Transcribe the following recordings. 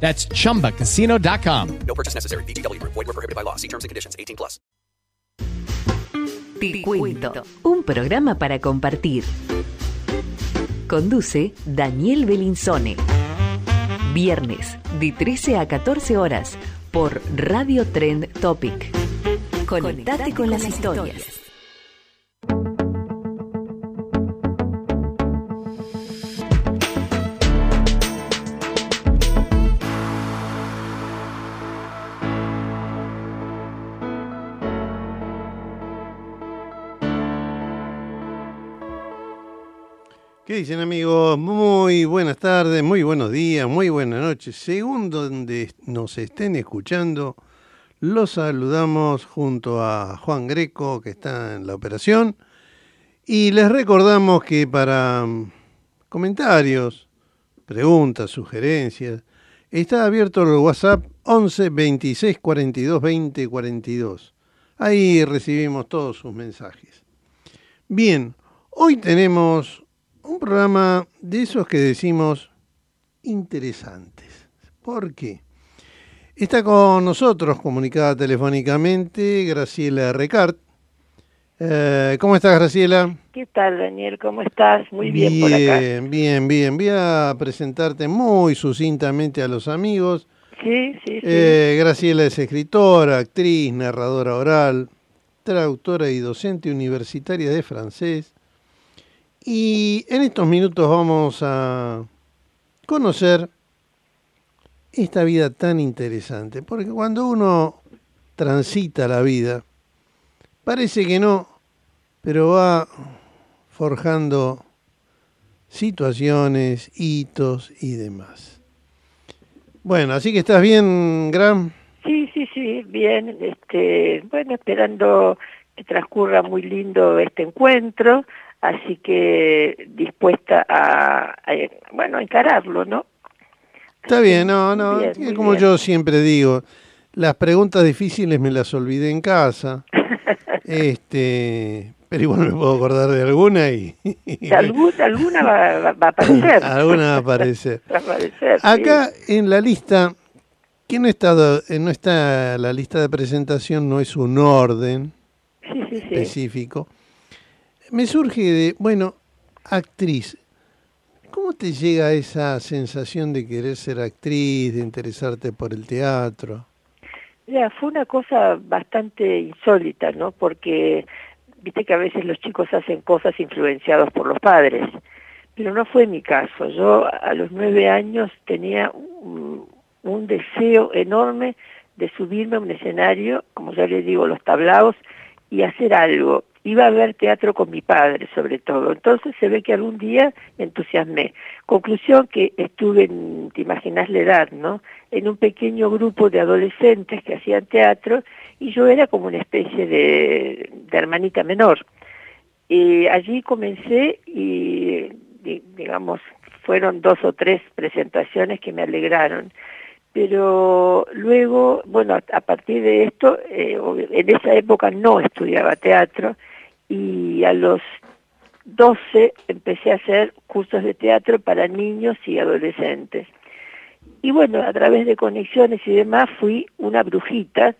That's chumbacasino.com. No purchase necessary. VGW Group. Void were prohibited by law. See terms and conditions. 18 plus. Te cuento, un programa para compartir. Conduce Daniel Belinzone. Viernes, de 13 a 14 horas, por Radio Trend Topic. Conectate con las historias. ¿Qué dicen amigos? Muy buenas tardes, muy buenos días, muy buenas noches. Según donde nos estén escuchando, los saludamos junto a Juan Greco, que está en la operación. Y les recordamos que para mm, comentarios, preguntas, sugerencias, está abierto el WhatsApp 11 26 42 20 42. Ahí recibimos todos sus mensajes. Bien, hoy tenemos un programa de esos que decimos interesantes. ¿Por qué? Está con nosotros, comunicada telefónicamente, Graciela Recart. Eh, ¿Cómo estás, Graciela? ¿Qué tal, Daniel? ¿Cómo estás? Muy bien, por acá. Bien, bien, bien. Voy a presentarte muy sucintamente a los amigos. Sí, sí, sí. Eh, Graciela es escritora, actriz, narradora oral, traductora y docente universitaria de francés. Y en estos minutos vamos a conocer esta vida tan interesante, porque cuando uno transita la vida, parece que no, pero va forjando situaciones, hitos y demás. Bueno, así que estás bien, Gram. Sí, sí, sí, bien. Este, bueno, esperando que transcurra muy lindo este encuentro, así que dispuesta a, a bueno, a encararlo, ¿no? Está bien, no, no, Bien, como bien. yo siempre digo, las preguntas difíciles me las olvidé en casa, este, pero igual me puedo acordar de alguna y, alguna, alguna va, va- va a aparecer. alguna va a aparecer. Va a aparecer, sí. Acá en la lista, que no está, eh, no está la lista de presentación, no es un orden Sí, sí, sí. específico. Me surge de, bueno, actriz. ¿Cómo te llega esa sensación de querer ser actriz, de interesarte por el teatro? Ya, fue una cosa bastante insólita, ¿no? Porque viste que a veces los chicos hacen cosas influenciados por los padres, pero no fue mi caso. Yo a los nueve años tenía un, un deseo enorme de subirme a un escenario, como ya les digo, los tablaos, y hacer algo. Iba a ver teatro con mi padre, sobre todo. Entonces se ve que algún día me entusiasmé. Conclusión que estuve, en, te imaginas la edad, ¿no? En un pequeño grupo de adolescentes que hacían teatro y yo era como una especie de, hermanita menor. Y allí comencé y, di- digamos, fueron dos o tres presentaciones que me alegraron. Pero luego, bueno, a, partir de esto, eh, en esa época no estudiaba teatro y a los 12 empecé a hacer cursos de teatro para niños y adolescentes. Y bueno, a través de conexiones y demás fui una brujita,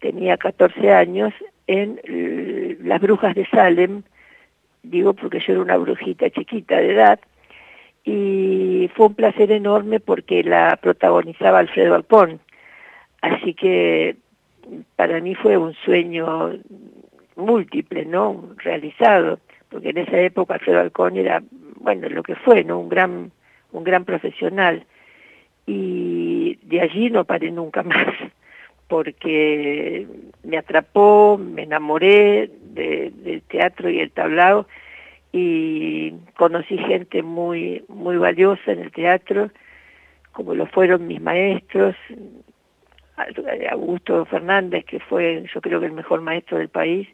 tenía 14 años, en Las Brujas de Salem, digo porque yo era una brujita chiquita de edad, y fue un placer enorme porque la protagonizaba Alfredo Alpón. Así que para mí fue un sueño múltiple, ¿no? Realizado, porque en esa época Alfredo Alcón era, bueno, lo que fue, ¿no? Un gran, un gran profesional. Y de allí no paré nunca más, porque me atrapó, me enamoré del teatro y el tablao y conocí gente muy, muy valiosa en el teatro, como lo fueron mis maestros, Augusto Fernández, que fue yo creo que el mejor maestro del país,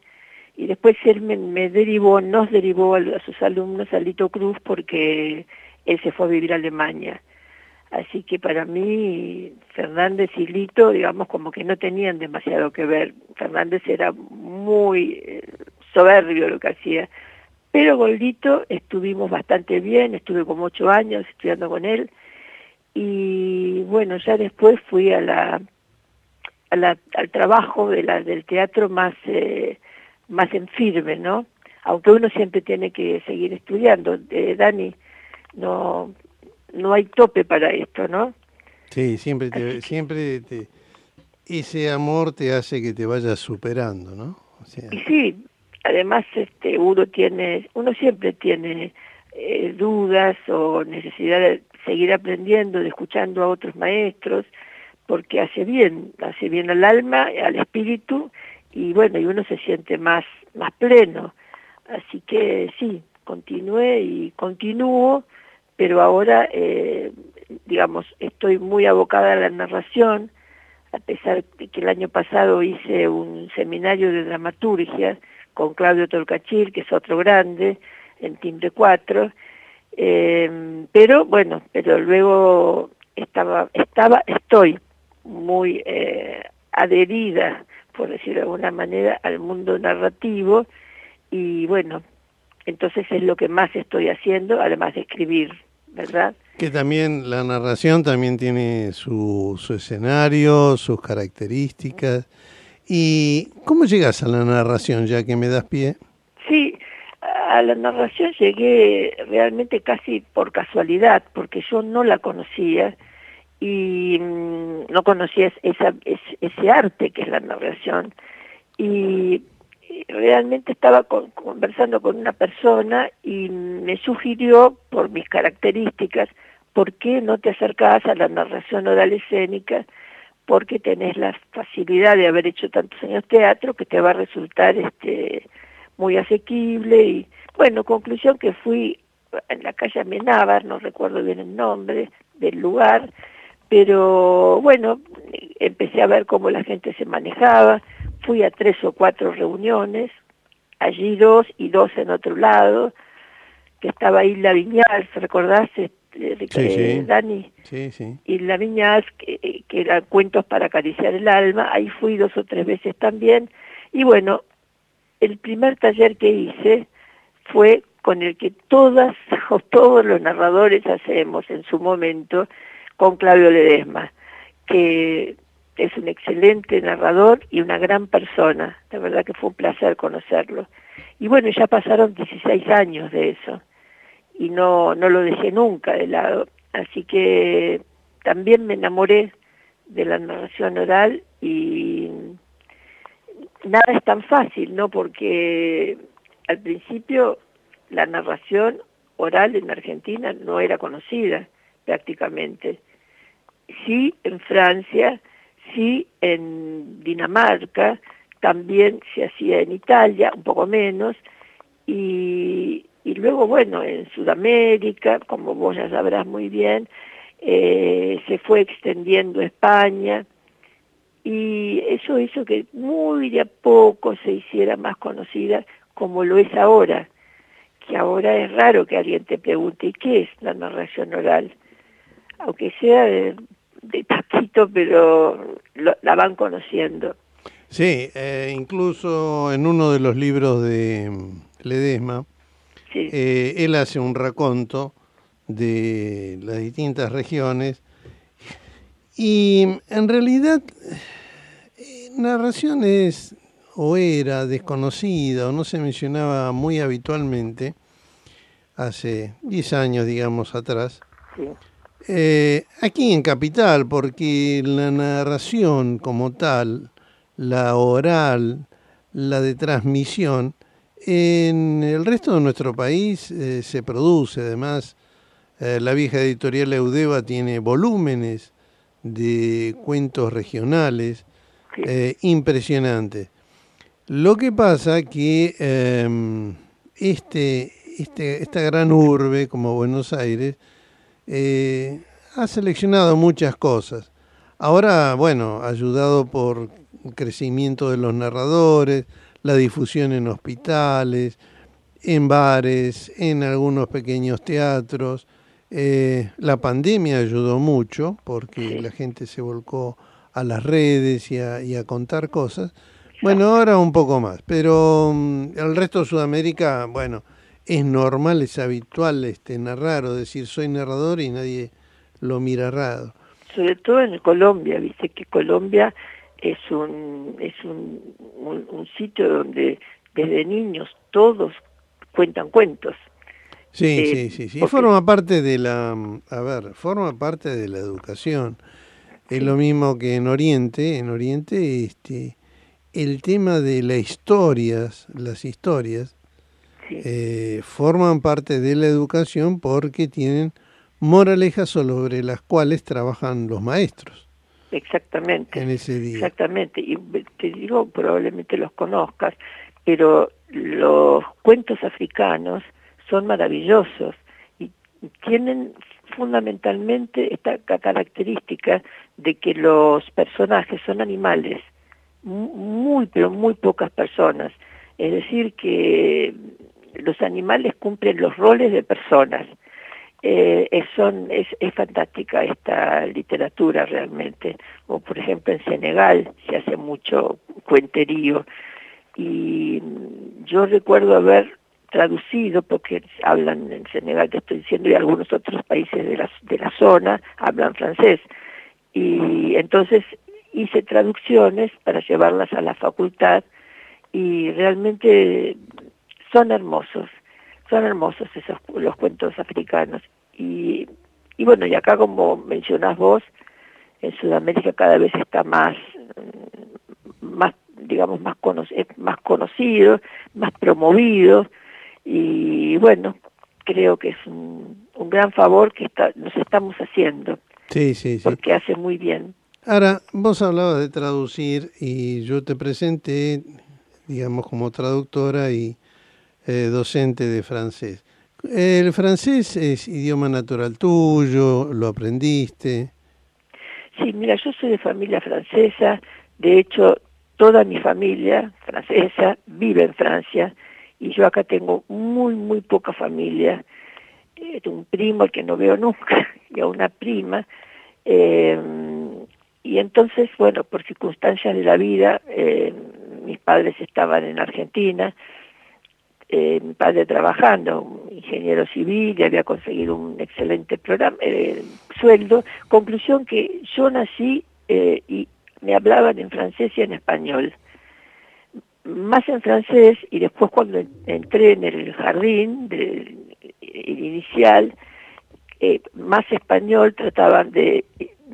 y después él me, derivó, nos derivó a, sus alumnos a Lito Cruz porque él se fue a vivir a Alemania. Así que para mí Fernández y Lito, digamos, como que no tenían demasiado que ver. Fernández era muy eh, soberbio lo que hacía. Pero con Lito estuvimos bastante bien, estuve como ocho años estudiando con él. Y bueno, ya después fui a la al trabajo de la, del teatro más, eh, más en firme, ¿no? Aunque uno siempre tiene que seguir estudiando. Eh, Dani, no, no hay tope para esto, ¿no? Sí, siempre, te, siempre te, ese amor te hace que te vayas superando, ¿no? Y sí, además este, uno tiene, uno siempre tiene eh, dudas o necesidad de seguir aprendiendo, de escuchando a otros maestros, porque hace bien, hace bien al alma, al espíritu, y bueno, y uno se siente más, más pleno. Así que sí, continué y continúo, pero ahora, eh, digamos, estoy muy abocada a la narración, a pesar de que el año pasado hice un seminario de dramaturgia con Claudio Tolcachir, que es otro grande, en Timbre 4, eh, pero bueno, pero luego estaba, estaba, estoy muy eh, adherida, por decirlo de alguna manera, al mundo narrativo y bueno, entonces es lo que más estoy haciendo, además de escribir, ¿verdad? Que también la narración también tiene su, su escenario, sus características. ¿Y cómo llegas a la narración, ya que me das pie? Sí, a la narración llegué realmente casi por casualidad, porque yo no la conocía y mm, no conocía esa, ese, arte que es la narración. Y realmente estaba conversando con una persona y me sugirió, por mis características, ¿por qué no te acercás a la narración oral escénica? Porque tenés la facilidad de haber hecho tantos años teatro que te va a resultar este muy asequible y bueno, conclusión que fui en la calle Amenábar, no recuerdo bien el nombre del lugar, pero bueno, empecé a ver cómo la gente se manejaba, fui a tres o cuatro reuniones, allí dos y dos en otro lado, que estaba Isla Viñas, ¿recordás, este, sí, Dani? Sí, sí. Isla Viñas, que, que eran cuentos para acariciar el alma, ahí fui dos o tres veces también, y bueno, el primer taller que hice fue con el que todas o todos los narradores hacemos en su momento, con Claudio Ledesma, que es un excelente narrador y una gran persona. La verdad que fue un placer conocerlo. Y bueno, ya pasaron 16 años de eso y no, no lo dejé nunca de lado. Así que también me enamoré de la narración oral y nada es tan fácil, ¿no? Porque al principio la narración oral en Argentina no era conocida prácticamente sí en Francia, sí en Dinamarca, también se hacía en Italia, un poco menos, y, y luego, bueno, en Sudamérica, como vos ya sabrás muy bien, eh, se fue extendiendo España, y eso hizo que muy de a poco se hiciera más conocida como lo es ahora, que ahora es raro que alguien te pregunte, ¿y qué es la narración oral? Aunque sea de de taquito, pero la van conociendo. Sí, eh, incluso en uno de los libros de Ledesma, eh, él hace un raconto de las distintas regiones y en realidad eh, narración es o era desconocida o no se mencionaba muy habitualmente hace 10 años, digamos, atrás. Sí. Eh, aquí en Capital, porque la narración como tal, la oral, la de transmisión, en el resto de nuestro país eh, se produce, además, eh, la vieja editorial Eudeva tiene volúmenes de cuentos regionales impresionantes. Lo que pasa que em, este, este, esta gran urbe como Buenos Aires ha seleccionado muchas cosas. Ahora, bueno, ayudado por el crecimiento de los narradores, la difusión en hospitales, en bares, en algunos pequeños teatros. Eh, la pandemia ayudó mucho porque la gente se volcó a las redes y a, contar cosas. Bueno, ahora un poco más, pero mm, el resto de Sudamérica, bueno, es normal, es habitual este narrar o decir soy narrador y nadie lo mira raro. Sobre todo en Colombia, viste que Colombia es un es un, un, sitio donde desde niños todos cuentan cuentos. Sí, eh, sí, sí, sí. Forma parte de la, a ver, forma parte de la educación. Es lo mismo que en Oriente, en Oriente, este, el tema de las historias, las historias, eh, forman parte de la educación porque tienen moralejas sobre las cuales trabajan los maestros. Exactamente. En ese día. Exactamente. Y te digo, probablemente los conozcas, pero los cuentos africanos son maravillosos y tienen fundamentalmente esta característica de que los personajes son animales, muy, pero muy pocas personas. Es decir, que los animales cumplen los roles de personas eh, es, son, es, es fantástica esta literatura realmente. O por ejemplo en Senegal se hace mucho cuenterío y yo recuerdo haber traducido, porque hablan en Senegal, te estoy diciendo, y algunos otros países de la, de la zona hablan francés. Y entonces hice traducciones para llevarlas a la facultad y realmente son hermosos son hermosos esos los cuentos africanos. Y, y bueno y acá como mencionás vos en Sudamérica cada vez está más mm, más digamos más más conocido más promovido. Y bueno creo que es un, un gran favor que está, nos estamos haciendo. Sí sí sí. Porque hace muy bien. Ahora vos hablabas de traducir y yo te presenté digamos como traductora y eh, docente de francés. ¿El francés es idioma natural tuyo? ¿Lo aprendiste? Sí, mira, yo soy de familia francesa, de hecho toda mi familia francesa vive en Francia y yo acá tengo muy, muy poca familia, eh, un primo que no veo nunca y a una prima, eh, y entonces, bueno, por circunstancias de la vida, mis padres estaban en Argentina, eh, mi padre trabajando, un ingeniero civil, y había conseguido un excelente programa, eh, sueldo. Conclusión que yo nací eh, y me hablaban en francés y en español. Más en francés y después cuando entré en el jardín de, inicial, eh, más español trataban de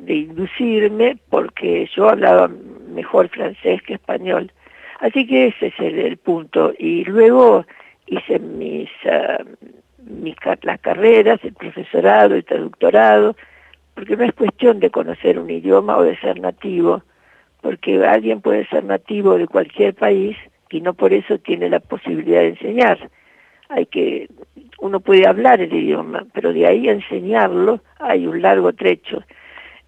inducirme porque yo hablaba mejor francés que español. Así que ese es el punto. Y luego hice mis, uh, mis las carreras, el profesorado, el traductorado, porque no es cuestión de conocer un idioma o de ser nativo, porque alguien puede ser nativo de cualquier país y no por eso tiene la posibilidad de enseñar. Hay que, uno puede hablar el idioma, pero de ahí a enseñarlo hay un largo trecho.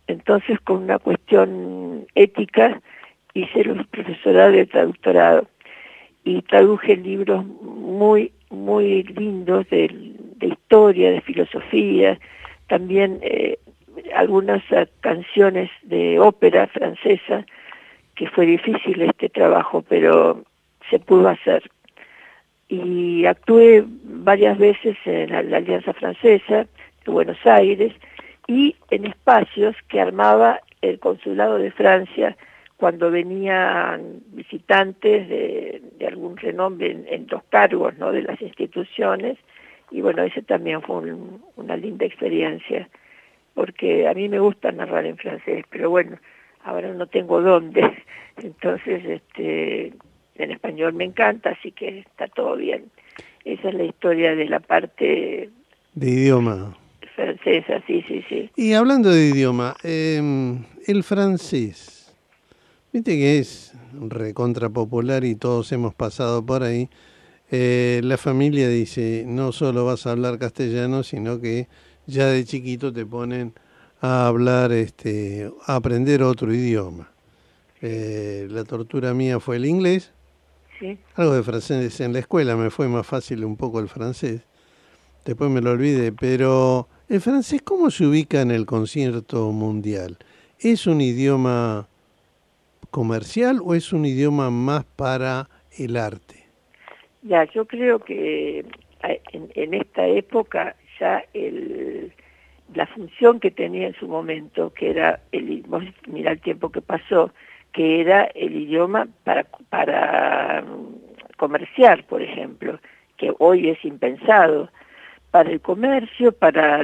Entonces, con una cuestión ética, hice el profesorado y el traductorado y traduje libros muy, muy lindos de, historia, de filosofía, también eh, algunas eh, canciones de ópera francesa, que fue difícil este trabajo, pero se pudo hacer. Y actué varias veces en la, Alianza Francesa de Buenos Aires y en espacios que armaba el Consulado de Francia cuando venían visitantes de, algún renombre en, los cargos ¿no? de las instituciones y bueno, ese también fue una linda experiencia porque a mí me gusta narrar en francés, pero bueno, ahora no tengo dónde. Entonces, este, en español me encanta, así que está todo bien. Esa es la historia de la parte De idioma. francesa, sí, sí, sí. Y hablando de idioma, eh, el francés, viste que es recontra popular y todos hemos pasado por ahí. Eh, la familia dice, no solo vas a hablar castellano, sino que ya de chiquito te ponen a hablar, este, a aprender otro idioma. Eh, la tortura mía fue el inglés, sí. algo de francés en la escuela, me fue más fácil un poco el francés. Después me lo olvidé, pero el francés, ¿cómo se ubica en el concierto mundial? ¿Es un idioma comercial o es un idioma más para el arte? Ya, yo creo que eh, en, en esta época ya el, la función que tenía en su momento, que era, el, vos el tiempo que pasó, que era el idioma para, para mm, comerciar, por ejemplo, que hoy es impensado, para el comercio, para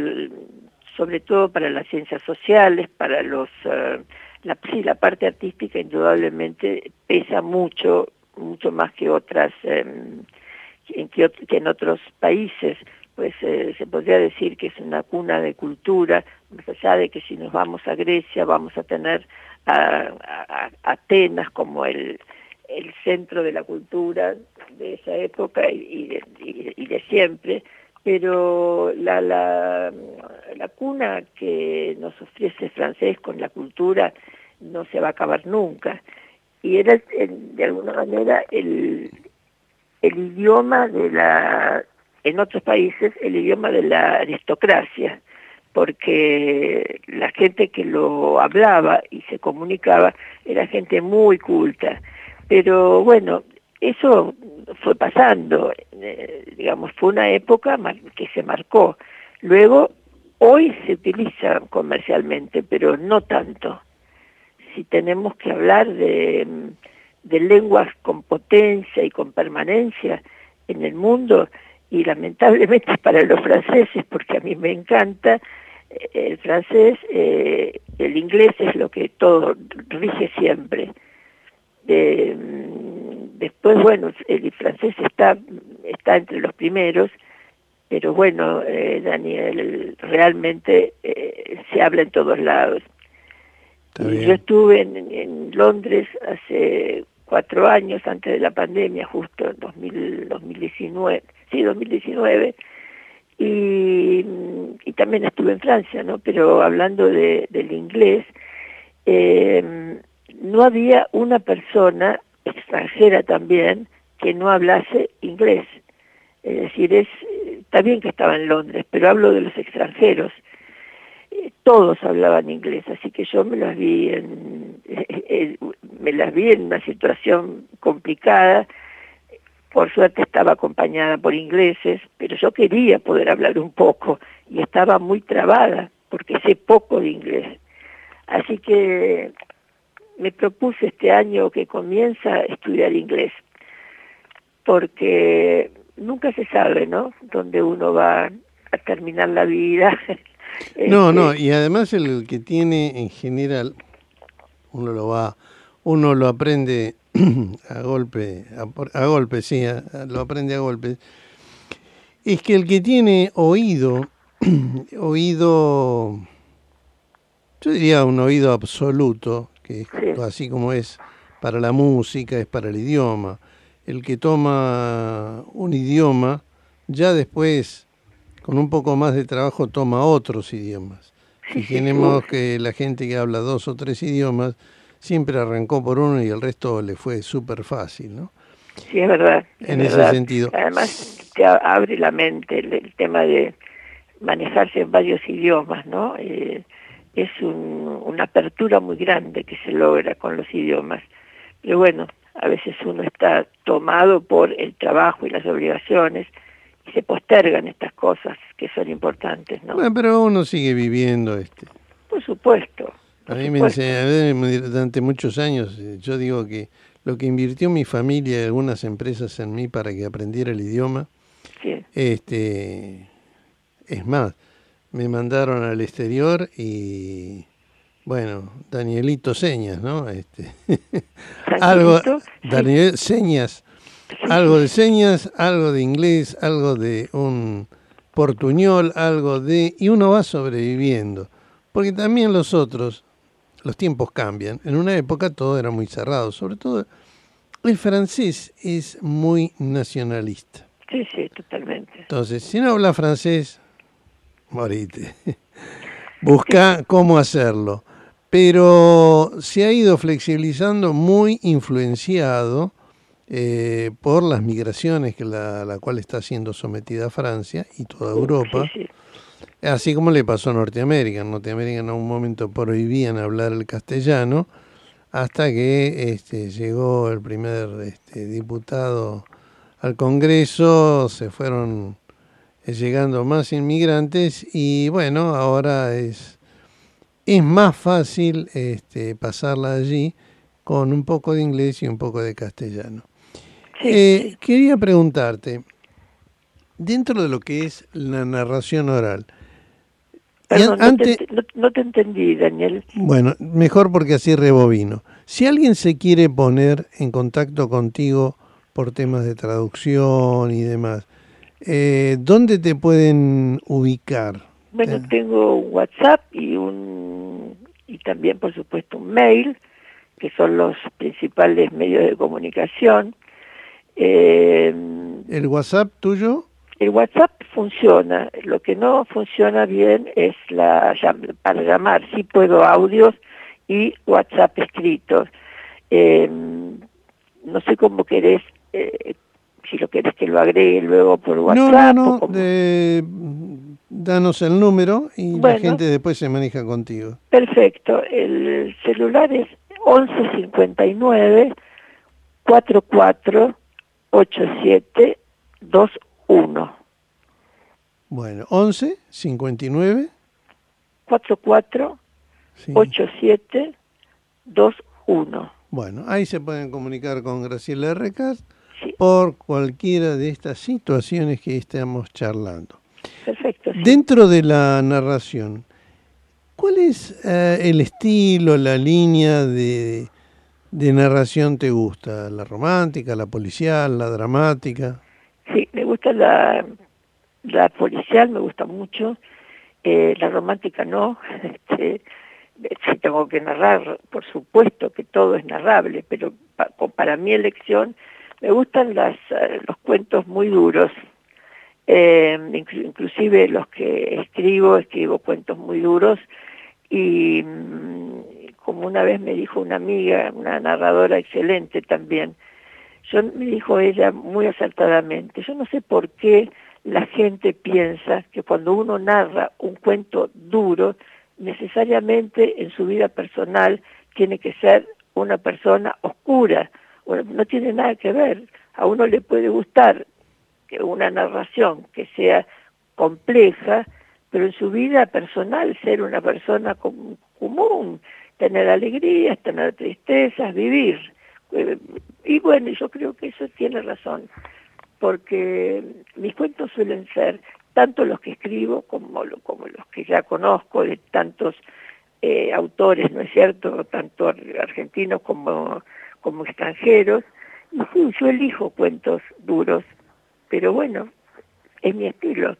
sobre todo para las ciencias sociales, para los eh, la, sí, la parte artística indudablemente pesa mucho, mucho más que otras em, que, en otros países, pues eh, se podría decir que es una cuna de cultura, más allá de que si nos vamos a Grecia vamos a tener a, Atenas como el, el centro de la cultura de esa época y, de, y de siempre, pero la, la, la cuna que nos ofrece francés con la cultura no se va a acabar nunca. Y era, de alguna manera, el, el idioma de la, en otros países, el idioma de la aristocracia, porque la gente que lo hablaba y se comunicaba era gente muy culta. Pero bueno, eso fue pasando, eh, digamos, fue una época que se marcó. Luego, hoy se utiliza comercialmente, pero no tanto. Si tenemos que hablar de, de lenguas con potencia y con permanencia en el mundo, y lamentablemente para los franceses, porque a mí me encanta, eh, el francés, eh, el inglés es lo que todo rige siempre. Mm, después, bueno, el francés está, está entre los primeros, pero bueno, eh, Daniel, realmente eh, se habla en todos lados. Yo estuve en, en Londres hace cuatro años, antes de la pandemia, justo en 2000, 2019, sí, 2019, y, y también estuve en Francia, ¿no? Pero hablando de, del inglés, eh, no había una persona extranjera también que no hablase inglés. Es decir, es, está bien que estaba en Londres, pero hablo de los extranjeros. Eh, Todos hablaban inglés, así que yo me las vi en, me las vi en una situación complicada. Por suerte estaba acompañada por ingleses, pero yo quería poder hablar un poco y estaba muy trabada porque sé poco de inglés. Así que me propuse este año que comienza a estudiar inglés, porque nunca se sabe, ¿no? Dónde uno va a terminar la vida. No, Este, no, y además el que tiene en general, uno lo va, uno lo aprende a golpe, a, a golpe, sí, a- a- lo aprende a golpe, es que el que tiene oído, oído, yo diría un oído absoluto, que es Sí. así como es para la música, es para el idioma, el que toma un idioma, ya después, con un poco más de trabajo, toma otros idiomas. Si tenemos que la gente que habla dos o tres idiomas, siempre arrancó por uno y el resto le fue súper fácil, ¿no? Sí, es verdad. es En ese verdad. sentido. Además, te abre la mente el, el tema de manejarse en varios idiomas, ¿no? Eh, es un- una apertura muy grande que se logra con los idiomas. Pero bueno, a veces uno está tomado por el trabajo y las obligaciones y se postergan estas cosas que son importantes, ¿no? Bueno, pero uno sigue viviendo este. Por supuesto. A mí me enseñaron durante muchos años, eh, yo digo que lo que invirtió mi familia y algunas empresas en mí para que aprendiera el idioma, Sí. este, es más, me mandaron al exterior y Bueno, Danielito Señas, ¿no? Este, algo. Daniel Señas, algo de señas, algo de inglés, algo de un portuñol, algo de... Y uno va sobreviviendo, porque también los otros, los tiempos cambian. En una época todo era muy cerrado, sobre todo el francés es muy nacionalista. Sí, sí, totalmente. Entonces, si no habla francés, morite. Busca cómo hacerlo. Pero se ha ido flexibilizando muy influenciado eh, por las migraciones que la, la cual está siendo sometida Francia y toda Europa. Sí, sí. Así como le pasó a Norteamérica. En Norteamérica en un momento prohibían hablar el castellano hasta que este, llegó el primer este, diputado al Congreso, se fueron llegando más inmigrantes y bueno, ahora es, es más fácil este, pasarla allí con un poco de inglés y un poco de castellano. Sí, Eh, sí. Quería preguntarte, dentro de lo que es la narración oral, y Perdón, an- no, te, no te entendí, Daniel. bueno, mejor porque así rebobino. Si alguien se quiere poner en contacto contigo por temas de traducción y demás, eh, ¿dónde te pueden ubicar? Bueno, Eh. tengo un WhatsApp y un y también, por supuesto, un mail, que son los principales medios de comunicación. Eh, ¿El WhatsApp tuyo? el WhatsApp funciona, lo que no funciona bien es la para llamar, sí puedo audios y WhatsApp escritos. Eh, no sé cómo querés, eh, si lo querés que lo agregue luego por No, WhatsApp. no, no. cómo. de- danos el número y la Bueno. gente después se maneja contigo. Perfecto, el celular es 1159 44 87 21 Bueno, 11 59 44 sí. 87 21 Bueno, ahí se pueden comunicar con Graciela Recas Sí. por cualquiera de estas situaciones que estamos charlando. Perfecto. sí. Dentro de la narración, ¿cuál es eh, el estilo, la línea de, de narración te gusta? ¿La romántica, la policial, la dramática? Sí, me gusta la, la policial, me gusta mucho. Eh, la romántica no. Este, si tengo que narrar, por supuesto que todo es narrable, pero pa- para mi elección me gustan las, eh, los cuentos muy duros. Eh, inclu- inclusive los que escribo, escribo cuentos muy duros y mm, como una vez me dijo una amiga, una narradora excelente también, yo me dijo ella muy acertadamente, yo no sé por qué la gente piensa que cuando uno narra un cuento duro, necesariamente en su vida personal tiene que ser una persona oscura. Bueno, no tiene nada que ver. A uno le puede gustar que una narración que sea compleja, pero en su vida personal ser una persona com- común, tener alegrías, tener tristezas, vivir. Eh, Y bueno, yo creo que eso tiene razón, porque mis cuentos suelen ser tanto los que escribo como, como los que ya conozco de tantos eh, autores, ¿no es cierto?, tanto ar- argentinos como, como extranjeros. Y sí, yo elijo cuentos duros, pero bueno, es mi estilo.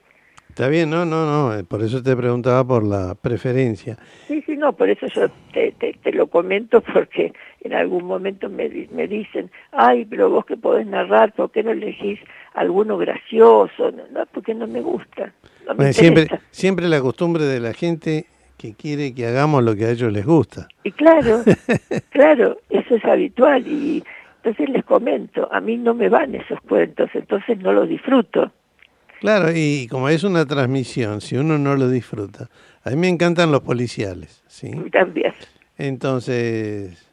Está bien, no, no, no, eh, por eso te preguntaba por la preferencia. Sí, sí, no, por eso yo te, te, te lo comento porque en algún momento me, me dicen, ay, pero vos que podés narrar, ¿por qué no elegís alguno gracioso? No, porque no me gusta. No me Bueno, siempre, siempre la costumbre de la gente que quiere que hagamos lo que a ellos les gusta. Y claro, claro, eso es habitual y entonces les comento, a mí no me van esos cuentos, entonces no los disfruto. Claro, y como es una transmisión, si uno no lo disfruta, a mí me encantan los policiales, ¿sí? También. Entonces,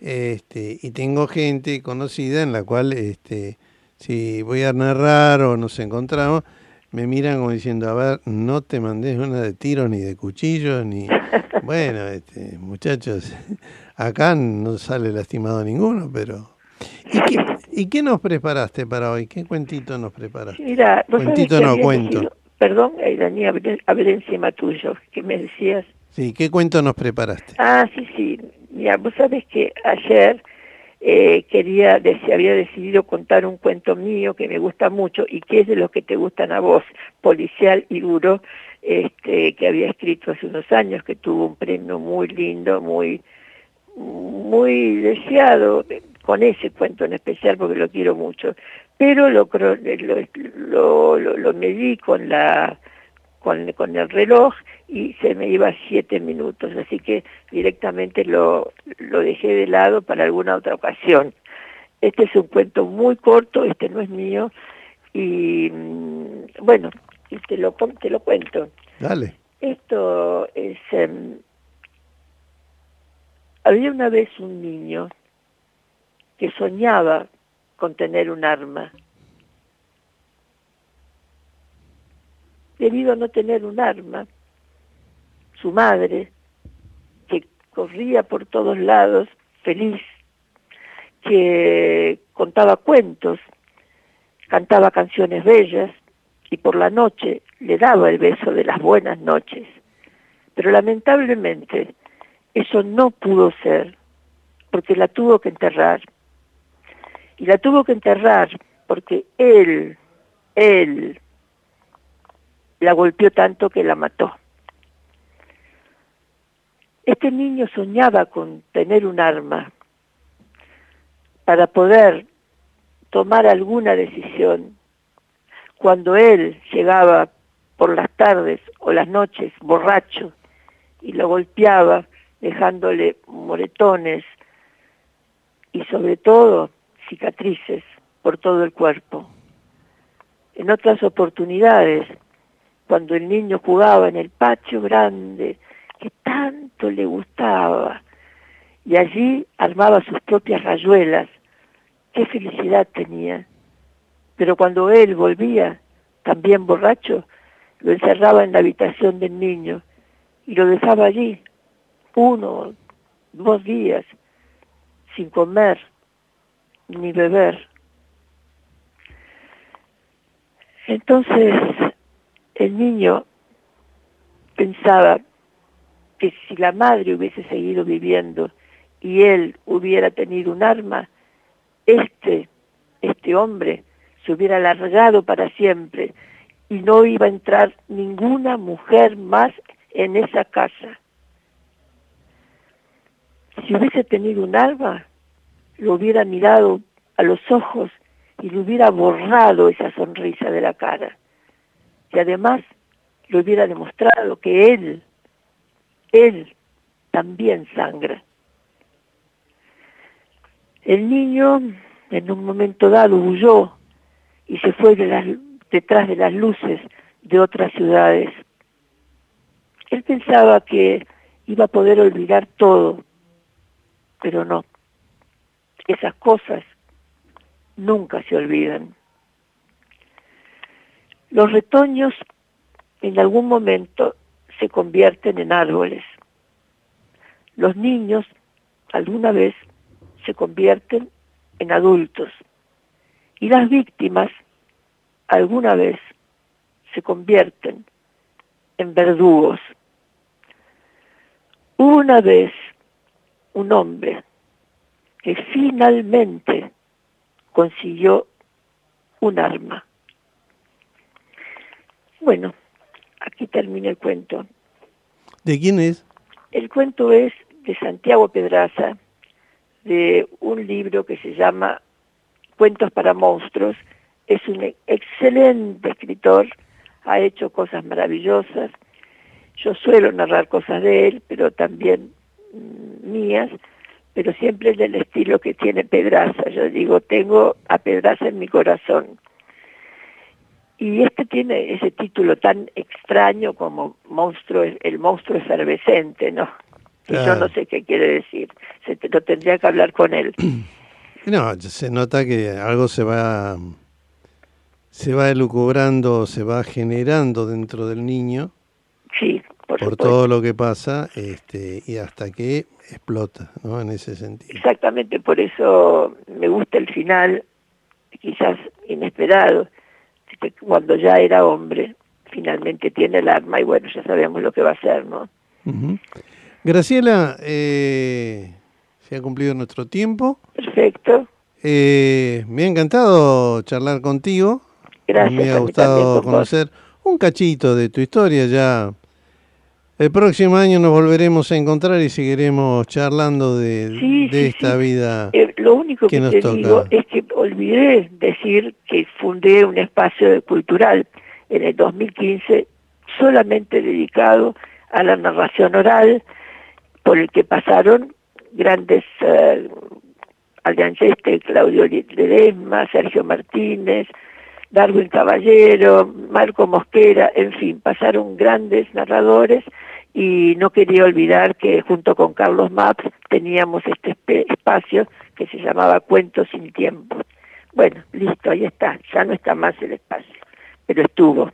este, y tengo gente conocida en la cual, este, si voy a narrar o nos encontramos, me miran como diciendo, a ver, no te mandes una de tiros ni de cuchillos, ni... Bueno, este, muchachos, acá no sale lastimado ninguno, pero... ¿Y qué, ¿Y qué nos preparaste para hoy? ¿Qué cuentito nos preparaste? Mira, Cuentito que no, cuento. elegido- perdón, Aidanía, hablé, hablé encima tuyo, que me decías, Sí, ¿qué cuento nos preparaste? Ah, sí, sí. Mira, vos sabés que ayer eh, quería, había decidido contar un cuento mío que me gusta mucho y que es de los que te gustan a vos, policial y duro, este, que había escrito hace unos años, que tuvo un premio muy lindo, muy, muy deseado, con ese cuento en especial porque lo quiero mucho. Pero lo, lo, lo, lo medí con la con, con el reloj y se me iba siete minutos, así que directamente lo, lo dejé de lado para alguna otra ocasión. Este es un cuento muy corto, este no es mío, y mm, bueno, y te lo, te lo cuento. Dale. Esto es... em, había una vez un niño que soñaba con tener un arma. Debido a no tener un arma, su madre, que corría por todos lados feliz, que contaba cuentos, cantaba canciones bellas y por la noche le daba el beso de las buenas noches. Pero lamentablemente eso no pudo ser porque la tuvo que enterrar. Y la tuvo que enterrar porque él, él, la golpeó tanto que la mató. Este niño soñaba con tener un arma para poder tomar alguna decisión. Cuando él llegaba por las tardes o las noches borracho y lo golpeaba dejándole moretones y sobre todo cicatrices por todo el cuerpo. En otras oportunidades, cuando el niño jugaba en el patio grande que tanto le gustaba y allí armaba sus propias rayuelas, qué felicidad tenía. Pero cuando él volvía, también borracho, lo encerraba en la habitación del niño y lo dejaba allí uno, dos días, sin comer ni beber. Entonces el niño pensaba que si la madre hubiese seguido viviendo y él hubiera tenido un arma, este, este hombre se hubiera largado para siempre y no iba a entrar ninguna mujer más en esa casa. Si hubiese tenido un arma, lo hubiera mirado a los ojos y le hubiera borrado esa sonrisa de la cara. Y además le hubiera demostrado que él, él también sangra. El niño en un momento dado huyó y se fue de las, detrás de las luces de otras ciudades. Él pensaba que iba a poder olvidar todo, pero no. Esas cosas nunca se olvidan. Los retoños en algún momento se convierten en árboles. Los niños alguna vez se convierten en adultos y las víctimas alguna vez se convierten en verdugos. Una vez un hombre que finalmente consiguió un arma. Bueno, aquí termina el cuento. ¿De quién es? El cuento es de Santiago Pedraza, de un libro que se llama Cuentos para Monstruos. Es un excelente escritor, ha hecho cosas maravillosas. Yo suelo narrar cosas de él, pero también mm, mías, pero siempre del estilo que tiene Pedraza. Yo digo, tengo a Pedraza en mi corazón. Y este tiene ese título tan extraño como monstruo, el monstruo efervescente, ¿no? Y yo Claro. no sé qué quiere decir. Se te- lo tendría que hablar con él. No, se nota que algo se va se va elucubrando, se va generando dentro del niño Sí, por, por todo lo que pasa este, y hasta que explota, ¿no? En ese sentido. Exactamente, por eso me gusta el final, quizás inesperado, cuando ya era hombre, finalmente tiene el arma y bueno, ya sabemos lo que va a hacer, ¿no? Ujú. Graciela, eh, se ha cumplido nuestro tiempo. Perfecto. Eh, me ha encantado charlar contigo. Gracias. Me ha gustado conocer un cachito de tu historia. Ya el próximo año nos volveremos a encontrar y seguiremos charlando de, Sí, de sí, esta sí. vida. Eh, lo único que que, nos te toca. digo es que olvidé decir que fundé un espacio cultural en el 2015 solamente dedicado a la narración oral por el que pasaron grandes eh, Claudio Ledesma, Sergio Martínez, Darwin Caballero, Marco Mosquera, en fin, pasaron grandes narradores y no quería olvidar que junto con Carlos Maps teníamos este espacio que se llamaba Cuentos sin Tiempo. Bueno, listo, ahí está, ya no está más el espacio, pero estuvo.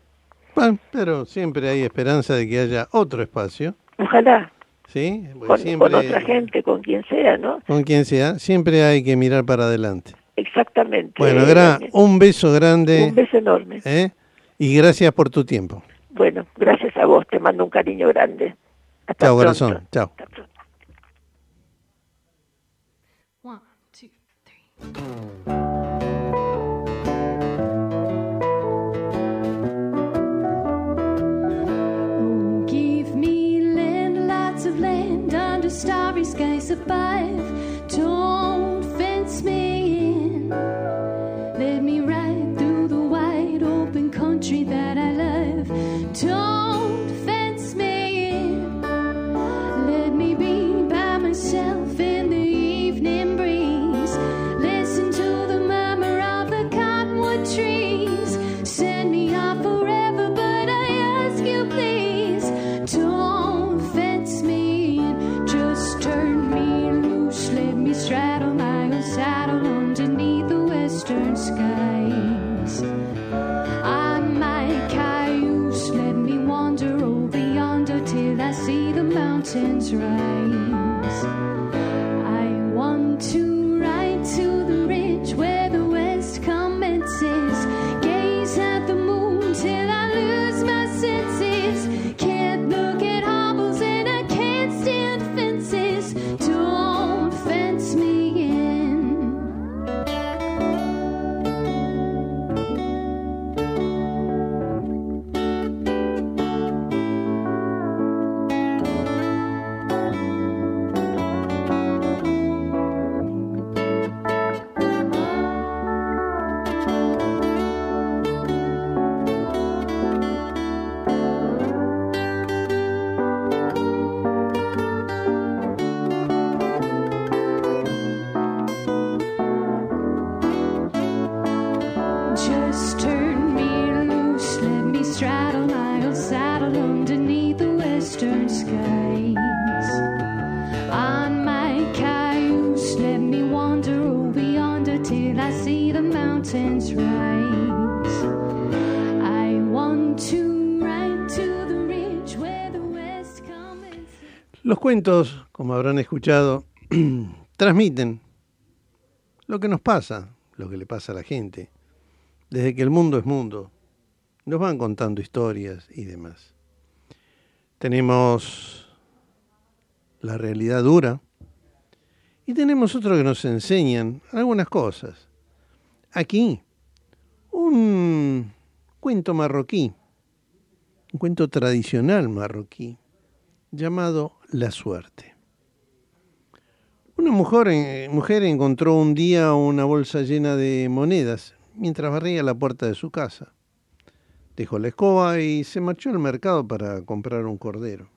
Bueno, pero siempre hay esperanza de que haya otro espacio. Ojalá, ¿Sí? Con, siempre, con otra gente, con quien sea, ¿no? con quien sea, siempre hay que mirar para adelante. Exactamente. Bueno, un beso grande. Un beso enorme. ¿eh? Y gracias por tu tiempo. Bueno, gracias a vos, te mando un cariño grande. Hasta Chao, pronto. corazón. Chao. Hasta pronto. Give me land, lots of land under starry skies above. Cuentos, como habrán escuchado, transmiten lo que nos pasa, lo que le pasa a la gente. Desde que el mundo es mundo, nos van contando historias y demás. Tenemos la realidad dura y tenemos otro que nos enseñan algunas cosas. Aquí, un cuento marroquí, un cuento tradicional marroquí, llamado La suerte. Una mujer, eh, mujer encontró un día una bolsa llena de monedas mientras barría la puerta de su casa. Dejó la escoba y se marchó al mercado para comprar un cordero.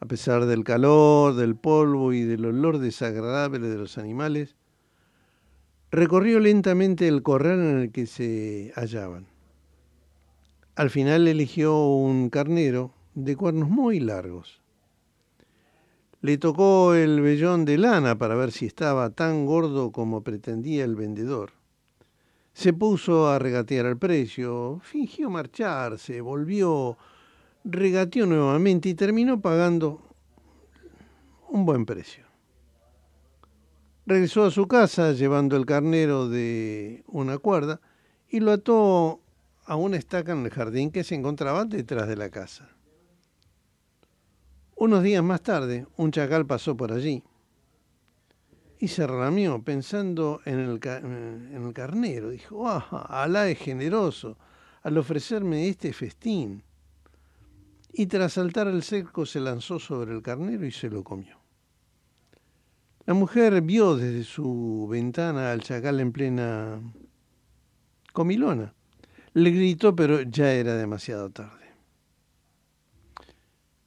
A pesar del calor, del polvo y del olor desagradable de los animales, recorrió lentamente el corral en el que se hallaban. Al final eligió un carnero de cuernos muy largos. Le tocó el vellón de lana para ver si estaba tan gordo como pretendía el vendedor. Se puso a regatear el precio, fingió marcharse, volvió, regateó nuevamente y terminó pagando un buen precio. Regresó a su casa llevando el carnero de una cuerda y lo ató a una estaca en el jardín que se encontraba detrás de la casa. Unos días más tarde, un chacal pasó por allí y se ramió pensando en el, en el carnero. Dijo, ah, Alá es generoso al ofrecerme este festín. Y tras saltar el cerco se lanzó sobre el carnero y se lo comió. La mujer vio desde su ventana al chacal en plena comilona. Le gritó, pero ya era demasiado tarde.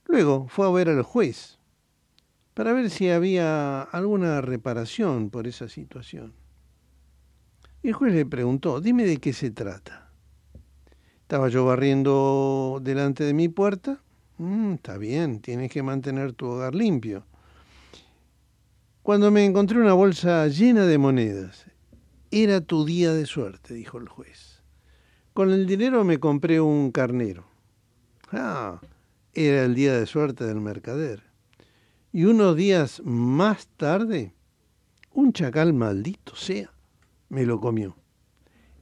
Luego fue a ver al juez para ver si había alguna reparación por esa situación. Y el juez le preguntó, dime de qué se trata. Estaba yo barriendo delante de mi puerta. "Mm, está bien, tienes que mantener tu hogar limpio. Cuando me encontré una bolsa llena de monedas, era tu día de suerte, dijo el juez. Con el dinero me compré un carnero. Ah, era el día de suerte del mercader. Y unos días más tarde, un chacal maldito sea, me lo comió.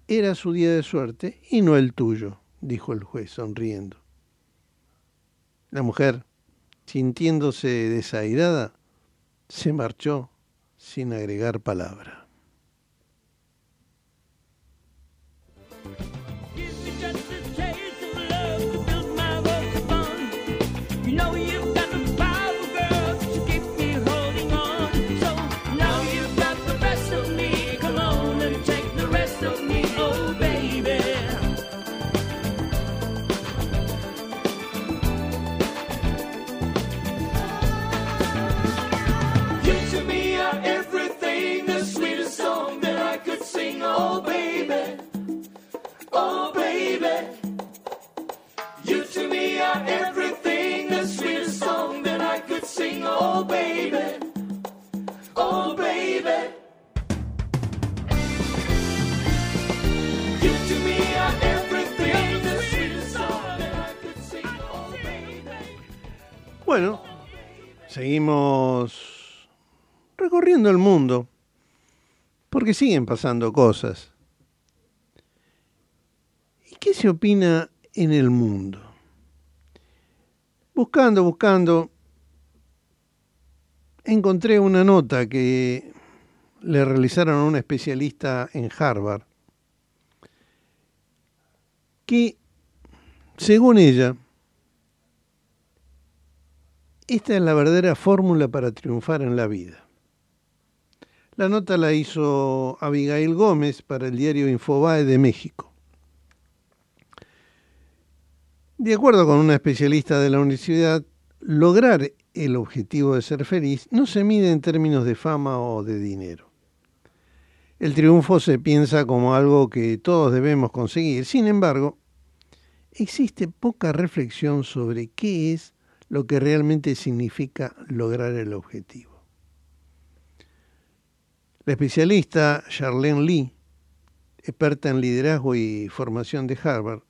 Era su día de suerte y no el tuyo, dijo el juez sonriendo. La mujer, sintiéndose desairada, se marchó sin agregar palabra. Oh baby, oh baby. To. Bueno, seguimos recorriendo el mundo, porque siguen pasando cosas. ¿Y qué se opina en el mundo? Buscando, buscando, encontré una nota que le realizaron a una especialista en Harvard, que, según ella, esta es la verdadera fórmula para triunfar en la vida. La nota la hizo Abigail Gómez para el diario Infobae de México. De acuerdo con una especialista de la universidad, lograr el objetivo de ser feliz no se mide en términos de fama o de dinero. El triunfo se piensa como algo que todos debemos conseguir. Sin embargo, existe poca reflexión sobre qué es lo que realmente significa lograr el objetivo. La especialista Charlene Lee, experta en liderazgo y formación de Harvard,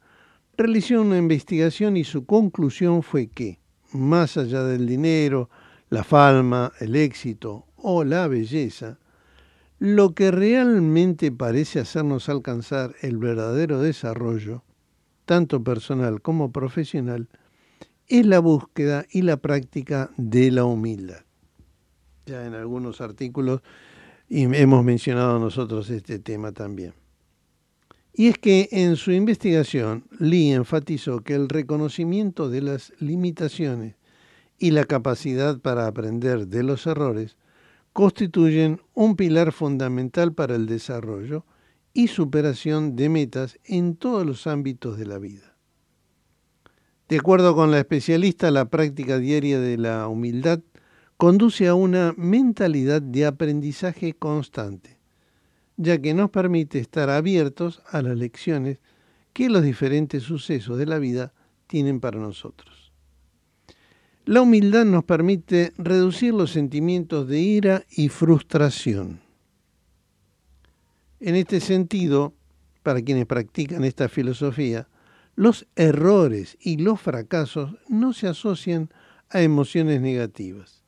realizó una investigación y su conclusión fue que, más allá del dinero, la fama, el éxito o la belleza, lo que realmente parece hacernos alcanzar el verdadero desarrollo, tanto personal como profesional, es la búsqueda y la práctica de la humildad. Ya en algunos artículos hemos mencionado nosotros este tema también. Y es que en su investigación, Lee enfatizó que el reconocimiento de las limitaciones y la capacidad para aprender de los errores constituyen un pilar fundamental para el desarrollo y superación de metas en todos los ámbitos de la vida. De acuerdo con la especialista, la práctica diaria de la humildad conduce a una mentalidad de aprendizaje constante, ya que nos permite estar abiertos a las lecciones que los diferentes sucesos de la vida tienen para nosotros. La humildad nos permite reducir los sentimientos de ira y frustración. En este sentido, para quienes practican esta filosofía, los errores y los fracasos no se asocian a emociones negativas,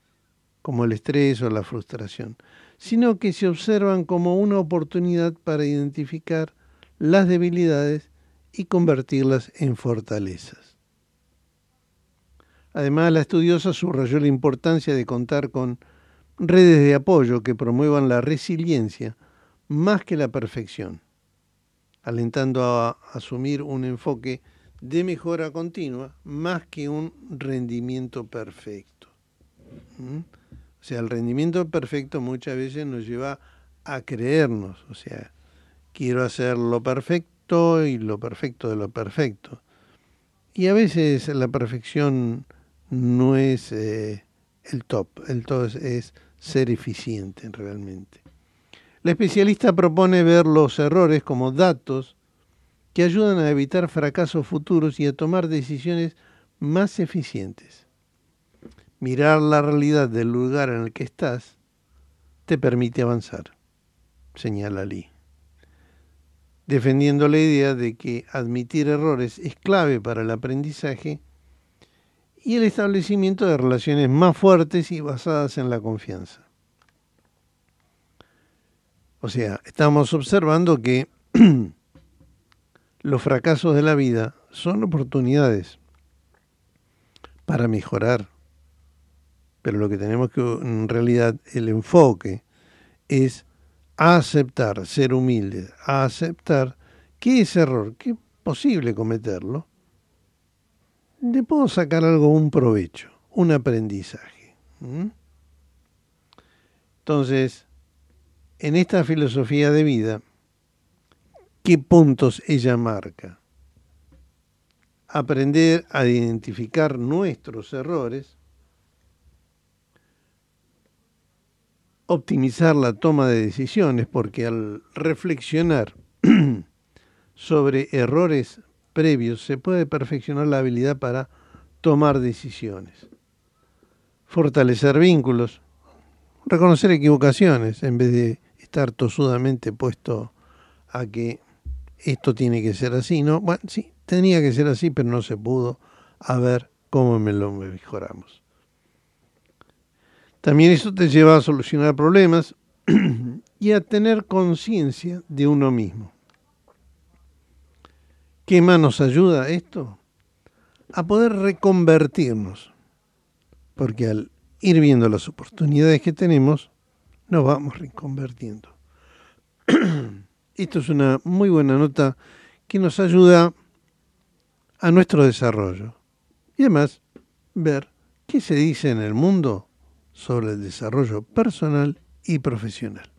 como el estrés o la frustración, sino que se observan como una oportunidad para identificar las debilidades y convertirlas en fortalezas. Además, la estudiosa subrayó la importancia de contar con redes de apoyo que promuevan la resiliencia más que la perfección, alentando a asumir un enfoque de mejora continua más que un rendimiento perfecto. ¿Mm? O sea, el rendimiento perfecto muchas veces nos lleva a creernos, o sea, quiero hacer lo perfecto y lo perfecto de lo perfecto. Y a veces la perfección no es eh, el top, el top es, es ser eficiente realmente. La especialista propone ver los errores como datos que ayudan a evitar fracasos futuros y a tomar decisiones más eficientes. Mirar la realidad del lugar en el que estás te permite avanzar, señala Lee, defendiendo la idea de que admitir errores es clave para el aprendizaje y el establecimiento de relaciones más fuertes y basadas en la confianza. O sea, estamos observando que los fracasos de la vida son oportunidades para mejorar. Pero lo que tenemos que, en realidad, el enfoque es aceptar, ser humilde, aceptar que ese error, que es posible cometerlo, le puedo sacar algo, un provecho, un aprendizaje. Entonces, en esta filosofía de vida, ¿qué puntos ella marca? Aprender a identificar nuestros errores, optimizar la toma de decisiones, porque al reflexionar sobre errores previos se puede perfeccionar la habilidad para tomar decisiones, fortalecer vínculos, reconocer equivocaciones en vez de estar tosudamente puesto a que esto tiene que ser así, ¿no? Bueno, sí, tenía que ser así, pero no se pudo. A ver cómo me lo mejoramos. También eso te lleva a solucionar problemas y a tener conciencia de uno mismo. ¿Qué más nos ayuda esto? A poder reconvertirnos. Porque al ir viendo las oportunidades que tenemos, nos vamos reconvertiendo. Esto es una muy buena nota que nos ayuda a nuestro desarrollo. Y además, ver qué se dice en el mundo sobre el desarrollo personal y profesional.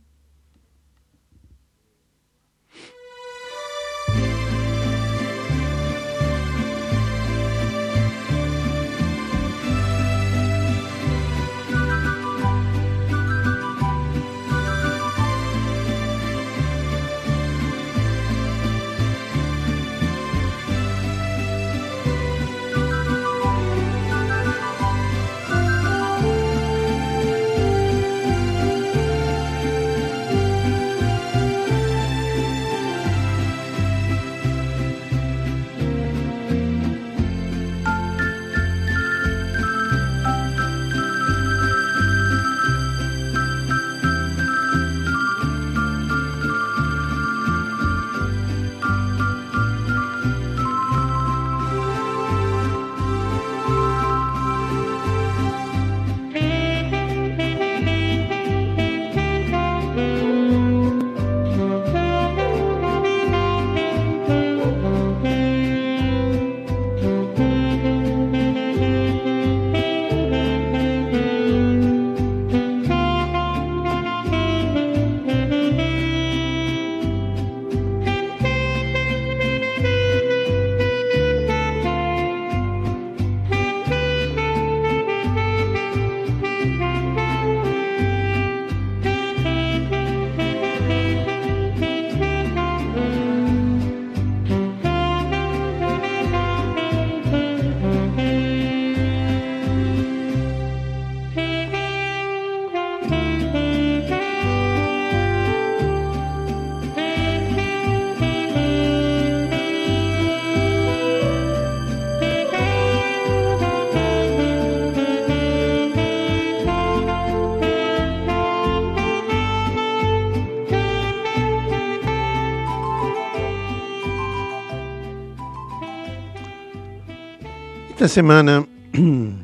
Esta semana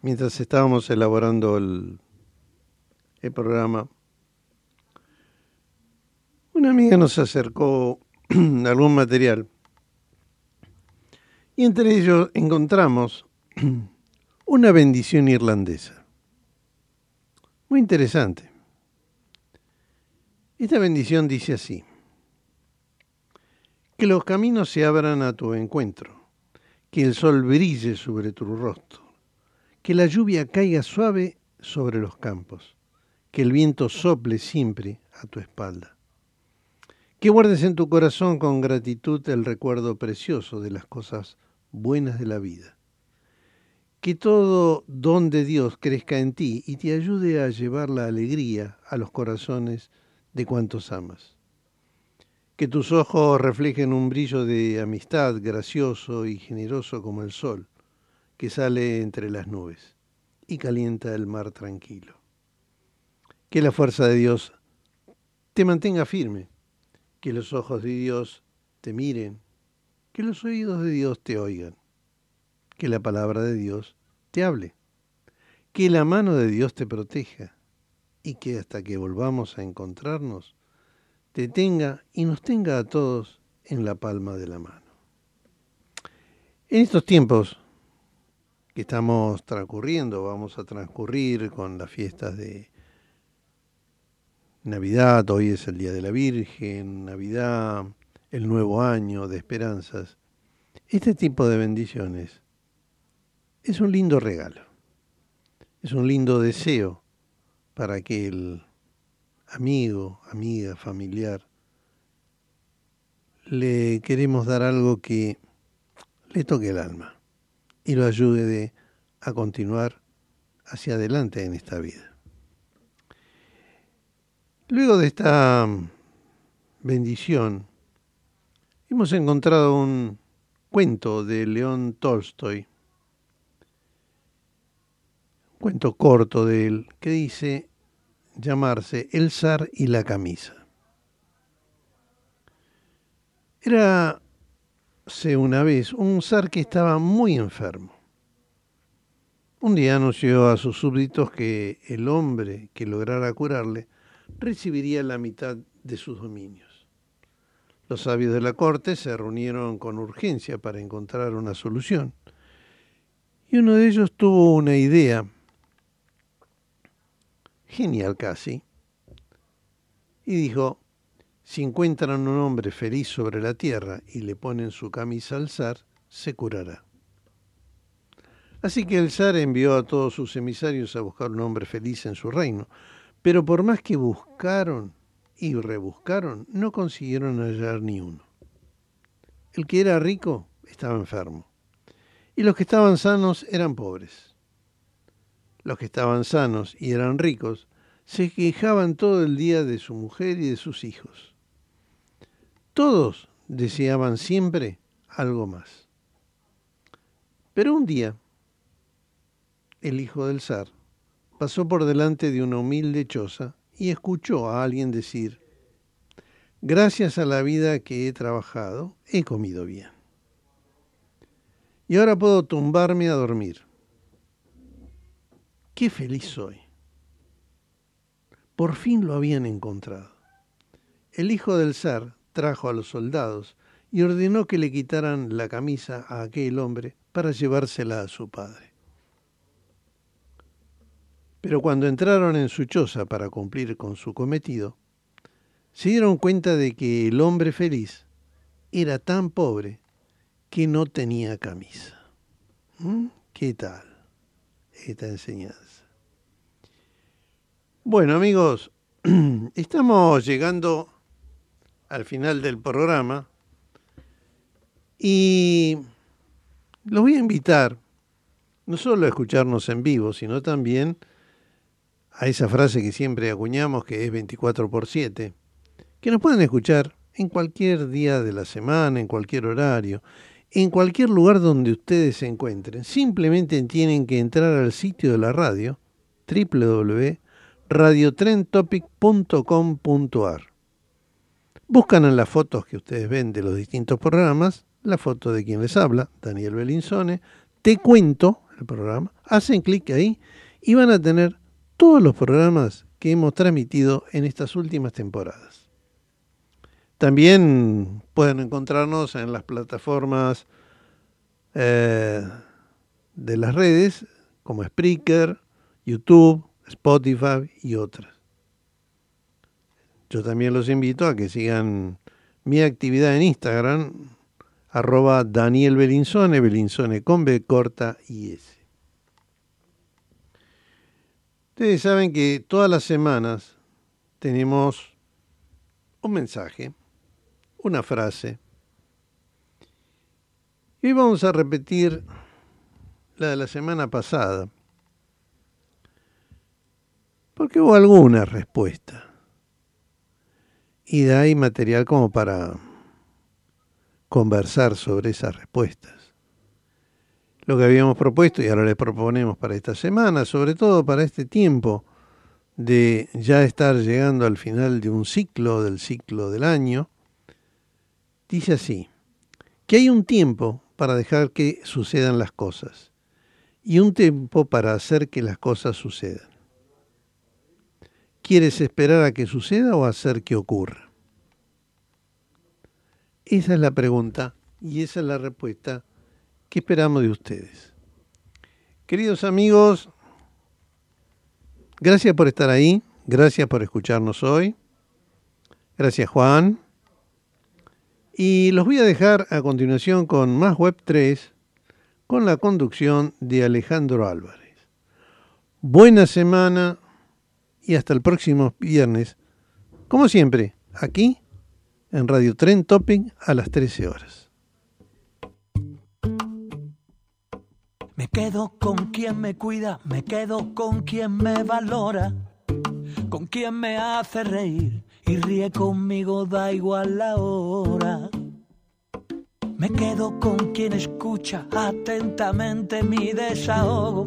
mientras estábamos elaborando el, el programa, una amiga nos acercó algún material y entre ellos encontramos una bendición irlandesa. Muy interesante. Esta bendición dice así. Que los caminos se abran a tu encuentro, que el sol brille sobre tu rostro, que la lluvia caiga suave sobre los campos, que el viento sople siempre a tu espalda. Que guardes en tu corazón con gratitud el recuerdo precioso de las cosas buenas de la vida. Que todo don de Dios crezca en ti y te ayude a llevar la alegría a los corazones de cuantos amas. Que tus ojos reflejen un brillo de amistad gracioso y generoso como el sol, que sale entre las nubes y calienta el mar tranquilo. Que la fuerza de Dios te mantenga firme, que los ojos de Dios te miren, que los oídos de Dios te oigan, que la palabra de Dios te hable, que la mano de Dios te proteja y que hasta que volvamos a encontrarnos, te tenga y nos tenga a todos en la palma de la mano. En estos tiempos que estamos transcurriendo, vamos a transcurrir con las fiestas de Navidad, hoy es el Día de la Virgen, Navidad, el nuevo año de esperanzas. Este tipo de bendiciones es un lindo regalo, es un lindo deseo para que el amigo, amiga, familiar, le queremos dar algo que le toque el alma y lo ayude de, a continuar hacia adelante en esta vida. Luego de esta bendición, hemos encontrado un cuento de León Tolstoy, cuento corto de él que dice llamarse El zar y la camisa. Era hace una vez un zar que estaba muy enfermo. Un día anunció a sus súbditos que el hombre que lograra curarle recibiría la mitad de sus dominios. Los sabios de la corte se reunieron con urgencia para encontrar una solución. Y uno de ellos tuvo una idea genial casi, y dijo, si encuentran un hombre feliz sobre la tierra y le ponen su camisa al zar, se curará. Así que el zar envió a todos sus emisarios a buscar un hombre feliz en su reino, pero por más que buscaron y rebuscaron, no consiguieron hallar ni uno. El que era rico estaba enfermo, y los que estaban sanos eran pobres. Los que estaban sanos y eran ricos se quejaban todo el día de su mujer y de sus hijos. Todos deseaban siempre algo más. Pero un día, el hijo del zar pasó por delante de una humilde choza y escuchó a alguien decir, gracias a la vida que he trabajado, he comido bien. Y ahora puedo tumbarme a dormir qué feliz soy. Por fin lo habían encontrado. El hijo del zar trajo a los soldados y ordenó que le quitaran la camisa a aquel hombre para llevársela a su padre. Pero cuando entraron en su choza para cumplir con su cometido, se dieron cuenta de que el hombre feliz era tan pobre que no tenía camisa. ¿Mm? ¿Qué tal esta enseñanza? Bueno amigos, estamos llegando al final del programa y los voy a invitar no solo a escucharnos en vivo, sino también a esa frase que siempre acuñamos que es 24 por 7, que nos pueden escuchar en cualquier día de la semana, en cualquier horario, en cualquier lugar donde ustedes se encuentren. Simplemente tienen que entrar al sitio de la radio, www radiotrentopic.com.ar. Buscan en las fotos que ustedes ven de los distintos programas la foto de quien les habla, Daniel Belinsone, Te Cuento, el programa, hacen clic ahí y van a tener todos los programas que hemos transmitido en estas últimas temporadas. También pueden encontrarnos en las plataformas eh, de las redes como Spreaker, YouTube, Spotify y otras. Yo también los invito a que sigan mi actividad en Instagram, arroba Daniel Belinzone, Belinzone con B corta y S. Ustedes saben que todas las semanas tenemos un mensaje, una frase. Y vamos a repetir la de la semana pasada, porque hubo alguna respuesta. Y de ahí material como para conversar sobre esas respuestas. Lo que habíamos propuesto y ahora les proponemos para esta semana, sobre todo para este tiempo de ya estar llegando al final de un ciclo, del ciclo del año, dice así, que hay un tiempo para dejar que sucedan las cosas y un tiempo para hacer que las cosas sucedan. ¿Quieres esperar a que suceda o hacer que ocurra? Esa es la pregunta y esa es la respuesta que esperamos de ustedes. Queridos amigos, gracias por estar ahí, gracias por escucharnos hoy. Gracias Juan. Y los voy a dejar a continuación con más Web 3 con la conducción de Alejandro Álvarez. Buena semana y hasta el próximo viernes, como siempre, aquí en Radio Tren Topping a las 13 horas. Me quedo con quien me cuida, me quedo con quien me valora, con quien me hace reír y ríe conmigo, da igual la hora. Me quedo con quien escucha atentamente mi desahogo,